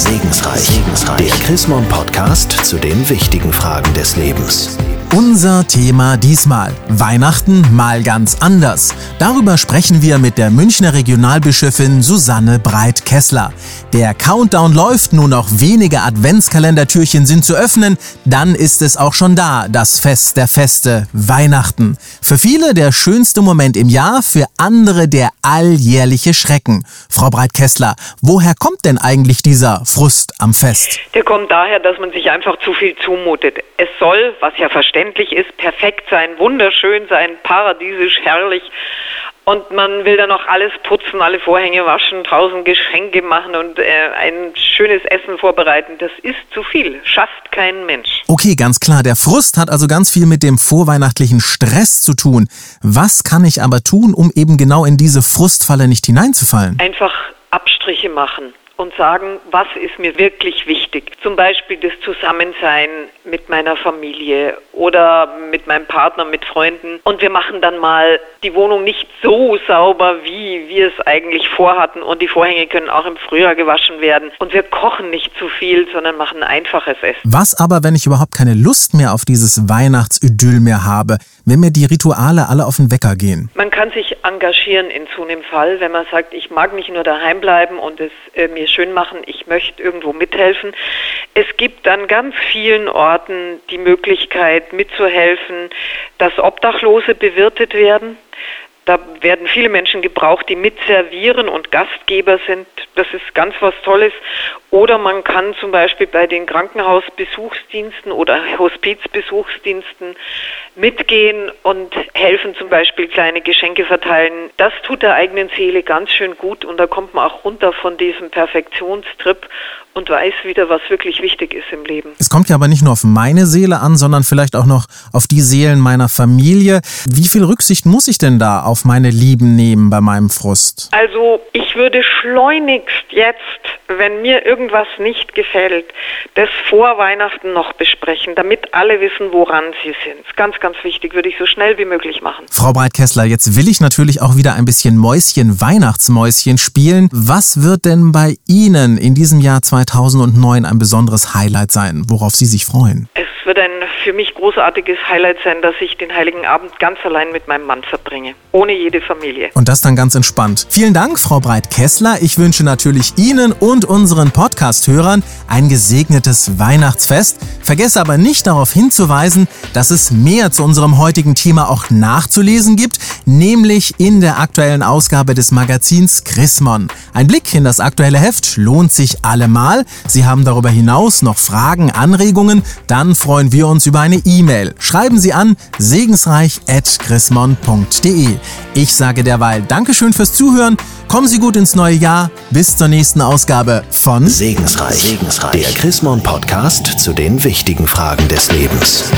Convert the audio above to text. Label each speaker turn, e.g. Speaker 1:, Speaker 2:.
Speaker 1: Segensreich. Segensreich. Der Chrismon Podcast zu den wichtigen Fragen des Lebens.
Speaker 2: Unser Thema diesmal. Weihnachten mal ganz anders. Darüber sprechen wir mit der Münchner Regionalbischöfin Susanne Breit-Kessler. Der Countdown läuft, nur noch wenige Adventskalendertürchen sind zu öffnen, dann ist es auch schon da, das Fest der Feste, Weihnachten. Für viele der schönste Moment im Jahr, für andere der alljährliche Schrecken. Frau Breit-Kessler, woher kommt denn eigentlich dieser Frust am Fest?
Speaker 3: Der kommt daher, dass man sich einfach zu viel zumutet. Es soll, was ja verständlich ist, perfekt sein, wunderschön sein, paradiesisch, herrlich. Und man will dann noch alles putzen, alle Vorhänge waschen, tausend Geschenke machen und äh, ein schönes Essen vorbereiten. Das ist zu viel. Schafft kein Mensch.
Speaker 2: Okay, ganz klar. Der Frust hat also ganz viel mit dem vorweihnachtlichen Stress zu tun. Was kann ich aber tun, um eben genau in diese Frustfalle nicht hineinzufallen?
Speaker 3: Einfach Abstriche machen und sagen, was ist mir wirklich wichtig. Zum Beispiel das Zusammensein mit meiner Familie oder mit meinem Partner, mit Freunden. Und wir machen dann mal die Wohnung nicht so sauber, wie wir es eigentlich vorhatten. Und die Vorhänge können auch im Frühjahr gewaschen werden. Und wir kochen nicht zu viel, sondern machen einfaches Essen.
Speaker 2: Was aber, wenn ich überhaupt keine Lust mehr auf dieses Weihnachtsidyll mehr habe? Wenn mir die Rituale alle auf den Wecker gehen?
Speaker 3: Man kann sich engagieren in so einem Fall, wenn man sagt, ich mag nicht nur daheim bleiben und es äh, mir schön machen, ich möchte irgendwo mithelfen. Es gibt an ganz vielen Orten die Möglichkeit mitzuhelfen, dass Obdachlose bewirtet werden. Da werden viele Menschen gebraucht, die mitservieren und Gastgeber sind. Das ist ganz was Tolles. Oder man kann zum Beispiel bei den Krankenhausbesuchsdiensten oder Hospizbesuchsdiensten mitgehen und helfen, zum Beispiel kleine Geschenke verteilen. Das tut der eigenen Seele ganz schön gut und da kommt man auch runter von diesem Perfektionstrip und weiß wieder, was wirklich wichtig ist im Leben.
Speaker 2: Es kommt ja aber nicht nur auf meine Seele an, sondern vielleicht auch noch auf die Seelen meiner Familie. Wie viel Rücksicht muss ich denn da auf meine Lieben nehmen bei meinem Frust?
Speaker 3: Also ich würde schleunigst jetzt, wenn mir irgendwas nicht gefällt, das vor Weihnachten noch besprechen, damit alle wissen, woran sie sind. Ganz, ganz wichtig, würde ich so schnell wie möglich machen.
Speaker 2: Frau Breitkessler, jetzt will ich natürlich auch wieder ein bisschen Mäuschen, Weihnachtsmäuschen spielen. Was wird denn bei Ihnen in diesem Jahr 2020 2009 ein besonderes Highlight sein, worauf Sie sich freuen?
Speaker 3: Es wird ein für mich großartiges Highlight sein, dass ich den Heiligen Abend ganz allein mit meinem Mann verbringe, ohne jede Familie.
Speaker 2: Und das dann ganz entspannt. Vielen Dank, Frau Breit-Kessler. Ich wünsche natürlich Ihnen und unseren Podcast-Hörern ein gesegnetes Weihnachtsfest. Vergesse aber nicht darauf hinzuweisen, dass es mehr zu unserem heutigen Thema auch nachzulesen gibt, nämlich in der aktuellen Ausgabe des Magazins Chrismon. Ein Blick in das aktuelle Heft lohnt sich allemal. Sie haben darüber hinaus noch Fragen, Anregungen, dann freuen wir uns über eine E-Mail. Schreiben Sie an segensreich.chrismon.de. Ich sage derweil Dankeschön fürs Zuhören. Kommen Sie gut ins neue Jahr. Bis zur nächsten Ausgabe von
Speaker 1: Segensreich. Segensreich. Der Chrismon Podcast zu den wichtigen Fragen des Lebens.